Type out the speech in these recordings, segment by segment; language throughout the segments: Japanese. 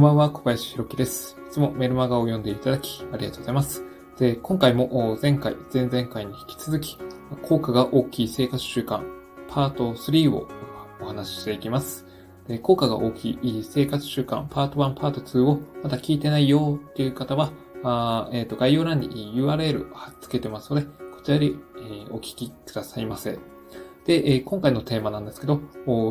こんばんは、小林弘樹です。いつもメルマガを読んでいただき、ありがとうございます。で、今回も前回、前々回に引き続き、効果が大きい生活習慣、パート3をお話ししていきます。で効果が大きい生活習慣、パート1、パート2をまだ聞いてないよっていう方は、あえっ、と、概要欄に URL を貼っ付けてますので、こちらで、えーお聞きくださいませ。で、えー今回のテーマなんですけど、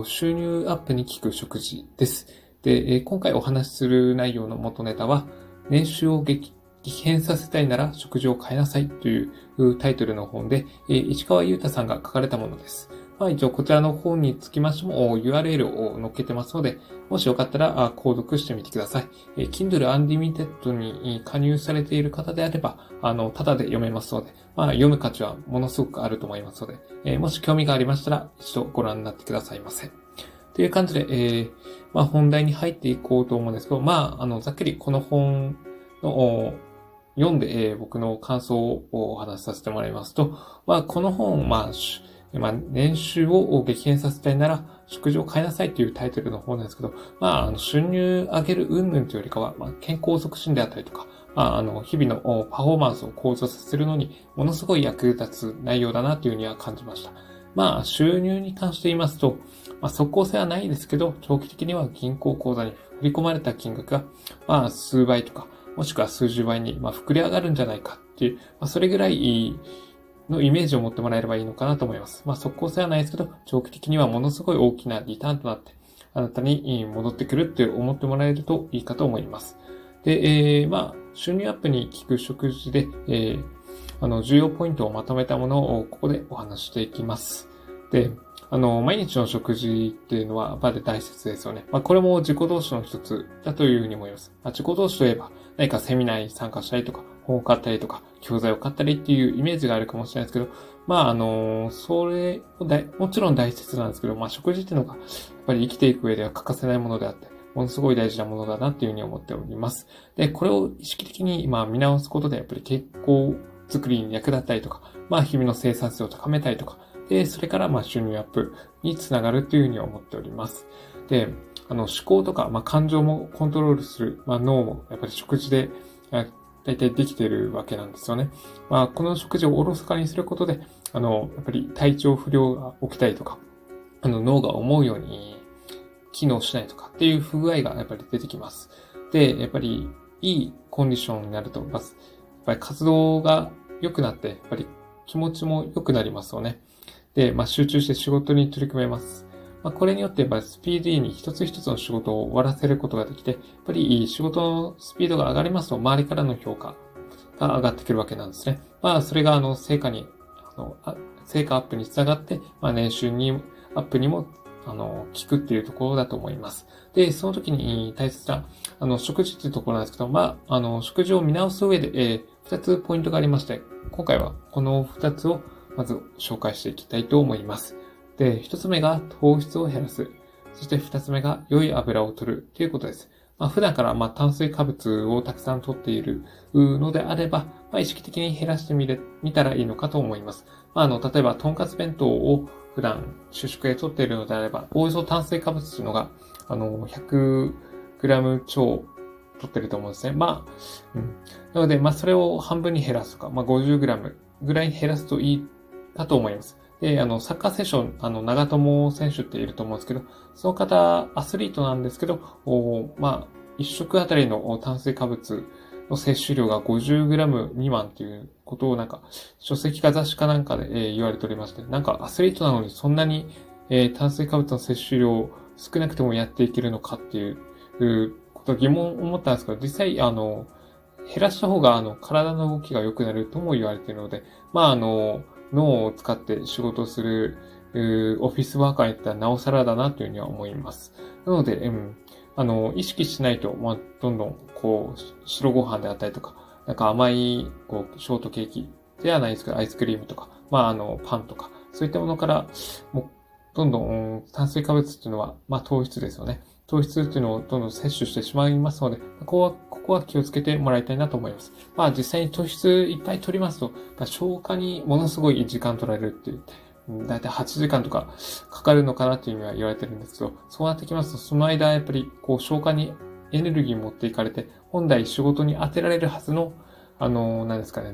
収入アップに効く食事です。で、え今回お話しする内容の元ネタは、年収を激変させたいなら食事を変えなさいというタイトルの本で、えー市川優太さんが書かれたものです。まあ一応こちらの本につきましても URL を載っけてますので、もしよかったら購読してみてください。え Kindle Unlimited に加入されている方であれば、あの、ただで読めますので、まあ読む価値はものすごくあると思いますので、えもし興味がありましたら一度ご覧になってくださいませ。という感じで、えーまあ本題に入っていこうと思うんですけど、まあ、あの、ざっくりこの本の、読んで、えー僕の感想をお話しさせてもらいますと、まあ、この本、まあ、まあ、年収を激変させたいなら、食事を変えなさいというタイトルの本なんですけど、まあ、あの収入上げる云々というよりかは、まあ、健康促進であったりとか、まあ、あの、日々のパフォーマンスを向上させるのに、ものすごい役立つ内容だなというふうには感じました。まあ、収入に関して言いますと、まあ、即効性はないですけど、長期的には銀行口座に振り込まれた金額が、まあ、数倍とか、もしくは数十倍に、まあ、膨れ上がるんじゃないかっていう、まあ、それぐらいのイメージを持ってもらえればいいのかなと思います。まあ、即効性はないですけど、長期的にはものすごい大きなリターンとなって、あなたに戻ってくるって思ってもらえるといいかと思います。で、えー、まあ、収入アップに効く食事で、えー、あの、重要ポイントをまとめたものをここでお話していきます。で、あの、毎日の食事っていうのは、やっぱり大切ですよね。まあ、これも自己同士の一つだというふうに思います。まあ、自己同士といえば、何かセミナーに参加したりとか、本を買ったりとか、教材を買ったりっていうイメージがあるかもしれないですけど、まあ、あの、それもだ、もちろん大切なんですけど、まあ、食事っていうのが、やっぱり生きていく上では欠かせないものであって、ものすごい大事なものだなっていうふうに思っております。で、これを意識的に、まあ、見直すことで、やっぱり健康づくりに役立ったりとか、まあ、日々の生産性を高めたりとか、で、それから、まあ、収入アップにつながるというふうに思っております。で、あの、思考とか、まあ、感情もコントロールする、まあ、脳も、やっぱり食事で、大体できているわけなんですよね。まあ、この食事をおろそかにすることで、あの、やっぱり体調不良が起きたりとか、あの、脳が思うように機能しないとかっていう不具合がやっぱり出てきます。で、やっぱりいいコンディションになると、まず、やっぱり活動が良くなって、やっぱり気持ちも良くなりますよね。で、まあ、集中して仕事に取り組めます。まあ、これによって、やっぱりスピーディーに一つ一つの仕事を終わらせることができて、やっぱり仕事のスピードが上がりますと、周りからの評価が上がってくるわけなんですね。まあ、それが、あの、成果に、あの、成果アップにつながって、まあ、年収に、アップにも、あの、効くっていうところだと思います。で、その時に大切な、あの、食事っていうところなんですけど、まあ、あの、食事を見直す上で、えー、二つポイントがありまして、今回はこの二つをまず紹介していきたいと思います。で、一つ目が糖質を減らす。そして二つ目が良い油を取るということです。まあ、普段からま炭水化物をたくさん取っているのであれば、まあ、意識的に減らしてみれ、見たらいいのかと思います。まあ、あの、例えば、とんかつ弁当を普段主食で取っているのであれば、おおよそ炭水化物というのが、あの、100g 超取ってると思うんですね。まあ、うん。なので、まあ、それを半分に減らすとか、まあ、50g ぐらいに減らすといいかと思います。で、あの、サッカーセッション、あの、長友選手っていると思うんですけど、その方、アスリートなんですけど、おまあ、一食あたりの炭水化物の摂取量が 50g 未満っていうことをなんか、書籍か雑誌かなんかで、えー言われておりまして、なんかアスリートなのにそんなに、えー炭水化物の摂取量少なくてもやっていけるのかっていうこと疑問を思ったんですけど、実際、あの、減らした方が、あの、体の動きが良くなるとも言われているので、まあ、あの、脳を使って仕事をする、うオフィスワーカーにとってはなおさらだなというふうには思います。なので、うん、あの、意識しないと、まあ、どんどん、こう、白ご飯であったりとか、なんか甘い、こう、ショートケーキではないですけど、アイスクリームとか、まあ、あの、パンとか、そういったものから、も、どんどん、炭水化物っていうのは、まあ、糖質ですよね。糖質っていうのをどんどん摂取してしまいますので、ここは、ここは気をつけてもらいたいなと思います。まあ実際に糖質いっぱい取りますと、まあ消化にものすごい時間取られるっていう、だいたい8時間とかかかるのかなっていう意味は言われてるんですけど、そうなってきますと、その間やっぱりこう消化にエネルギー持っていかれて、本来仕事に当てられるはずの、あの、何ですかね、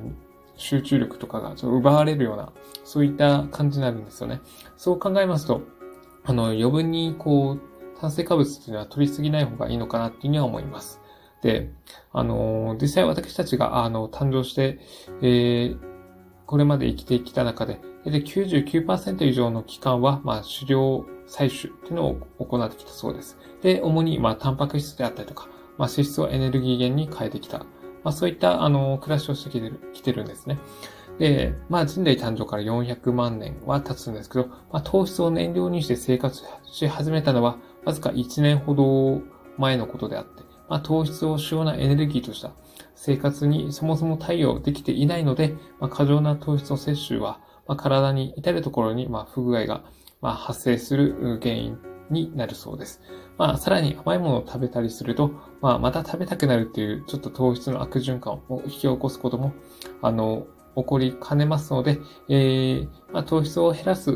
集中力とかがちょっと奪われるような、そういった感じになるんですよね。そう考えますと、あの、余分にこう、炭水化物っていうのは取りすぎない方がいいのかなっていうには思います。で、あの、実際私たちが、あの、誕生して、えー、これまで生きてきた中で、で99%以上の期間は、まあ、狩猟採取っていうのを行ってきたそうです。で、主に、まあ、タンパク質であったりとか、まあ、脂質をエネルギー源に変えてきた。まあ、そういった、あの、暮らしをしてきてる、きてるんですね。で、まあ人類誕生から400万年は経つんですけど、まあ糖質を燃料にして生活し始めたのは、わずか1年ほど前のことであって、まあ糖質を主要なエネルギーとした生活にそもそも対応できていないので、まあ過剰な糖質の摂取は、まあ体に至るところに、まあ不具合が、まあ発生する原因になるそうです。まあ、さらに甘いものを食べたりすると、まあ、また食べたくなるっていう、ちょっと糖質の悪循環を引き起こすことも、あの、起こりかねますので、えー、まあ、糖質を減らす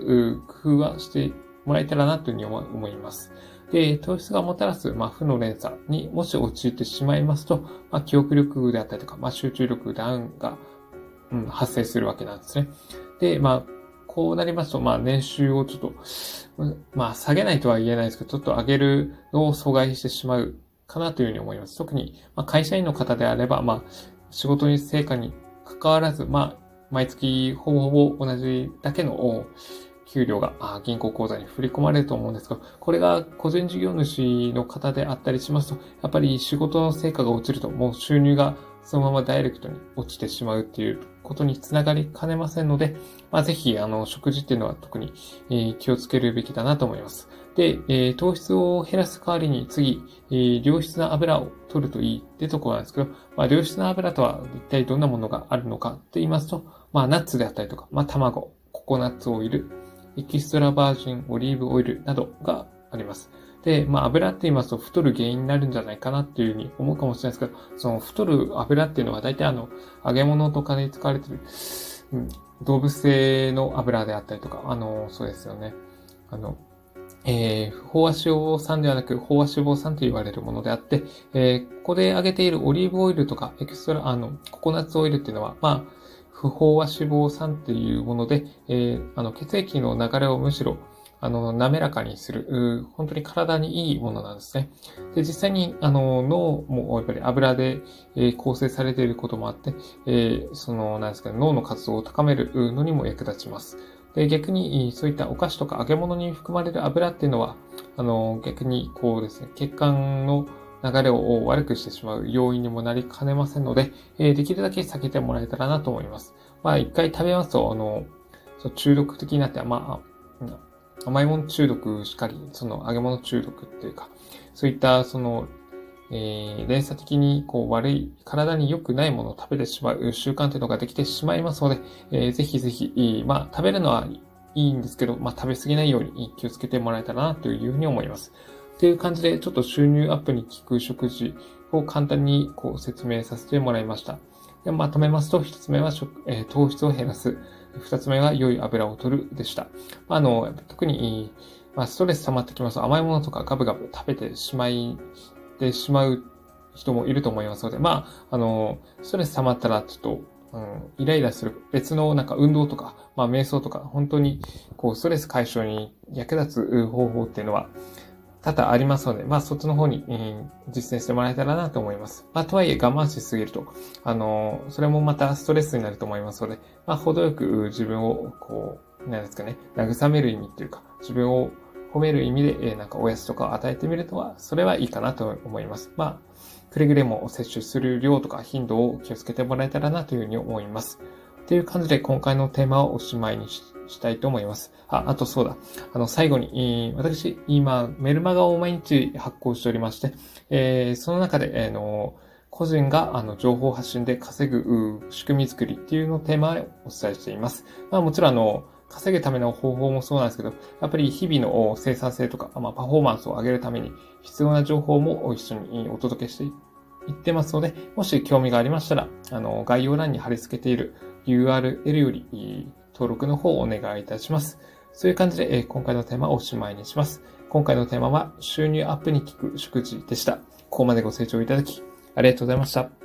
工夫はしてもらえたらなというふうに思います。で、糖質がもたらす、まあ、負の連鎖にもし陥ってしまいますと、まあ、記憶力であったりとか、まあ、集中力ダウンが、うん、発生するわけなんですね。で、まあ、こうなりますと、まあ、年収をちょっと、まあ、下げないとは言えないですけど、ちょっと上げるのを阻害してしまうかなというふうに思います。特に、まあ、会社員の方であれば、まあ、仕事に成果に関わらず、まあ、毎月ほぼほぼ同じだけの給料が銀行口座に振り込まれると思うんですが、これが個人事業主の方であったりしますと、やっぱり仕事の成果が落ちると、もう収入がそのままダイレクトに落ちてしまうっていうことにつながりかねませんので、まあ、ぜひ、あの、食事っていうのは特に、えー、気をつけるべきだなと思います。で、えー、糖質を減らす代わりに次、えー、良質な油を取るといいってところなんですけど、まあ、良質な油とは一体どんなものがあるのかって言いますと、まあ、ナッツであったりとか、まあ、卵、ココナッツオイル、エキストラバージンオリーブオイルなどがあります。で、まあ油って言いますと太る原因になるんじゃないかなっていうふうに思うかもしれないですけど、その太る油っていうのは大体あの、揚げ物とかで使われてる、うん、動物性の油であったりとか、あの、そうですよね。あの、えー、飽和脂肪酸ではなく、飽和脂肪酸と言われるものであって、えー、ここで揚げているオリーブオイルとか、エクストラ、あの、ココナッツオイルっていうのは、まあ、不飽和脂肪酸っていうもので、えー、あの、血液の流れをむしろ、あの、滑らかにする、本当に体にいいものなんですね。で、実際に、あの、脳もやっぱり油で、えー、構成されていることもあって、えー、その、なんですかね、脳の活動を高めるのにも役立ちます。で、逆に、そういったお菓子とか揚げ物に含まれる油っていうのは、あの、逆に、こうですね、血管の流れを悪くしてしまう要因にもなりかねませんので、えー、できるだけ避けてもらえたらなと思います。まあ、一回食べますと、あの、中毒的になって、まあ、甘いもの中毒しかり、その揚げ物中毒っていうか、そういったその、えー、連鎖的にこう悪い、体に良くないものを食べてしまう習慣というのができてしまいますので、えー、ぜひぜひ、まあ食べるのはいいんですけど、まあ食べ過ぎないように気をつけてもらえたらなというふうに思います。っていう感じで、ちょっと収入アップに効く食事を簡単にこう説明させてもらいました。でまとめますと、一つ目は食、えー、糖質を減らす。二つ目は良い油を取るでした。まあ、あの、特に、まあ、ストレス溜まってきますと甘いものとかガブガブ食べてしまい、てしまう人もいると思いますので、まあ、あの、ストレス溜まったらちょっと、うん、イライラする別のなんか運動とか、まあ瞑想とか、本当にこうストレス解消に役立つ方法っていうのは、多々ありますので、まあそっちの方に、実践してもらえたらなと思います。まあとはいえ我慢しすぎると、あの、それもまたストレスになると思いますので、まあ程よく自分をこう、なんですかね、慰める意味っていうか、自分を褒める意味で、えなんかおやつとかを与えてみるとは、それはいいかなと思います。まあ、くれぐれも摂取する量とか頻度を気をつけてもらえたらなというふうに思います。という感じで今回のテーマをおしまいにししたいと思います。あ、あとそうだ。あの、最後に、私、今、メルマガを毎日発行しておりまして、えー、その中で、えー、の、個人があの情報発信で稼ぐ仕組み作りっていうのをテーマでお伝えしています。まあもちろんあの、稼ぐための方法もそうなんですけど、やっぱり日々の生産性とか、まあ、パフォーマンスを上げるために必要な情報も一緒にお届けしていってますので、もし興味がありましたら、あの、概要欄に貼り付けている URL より登録の方をお願いいたします。そういう感じで、え今回のテーマをおしまいにします。今回のテーマは収入アップに効く食事でした。ここまでご清聴いただき、ありがとうございました。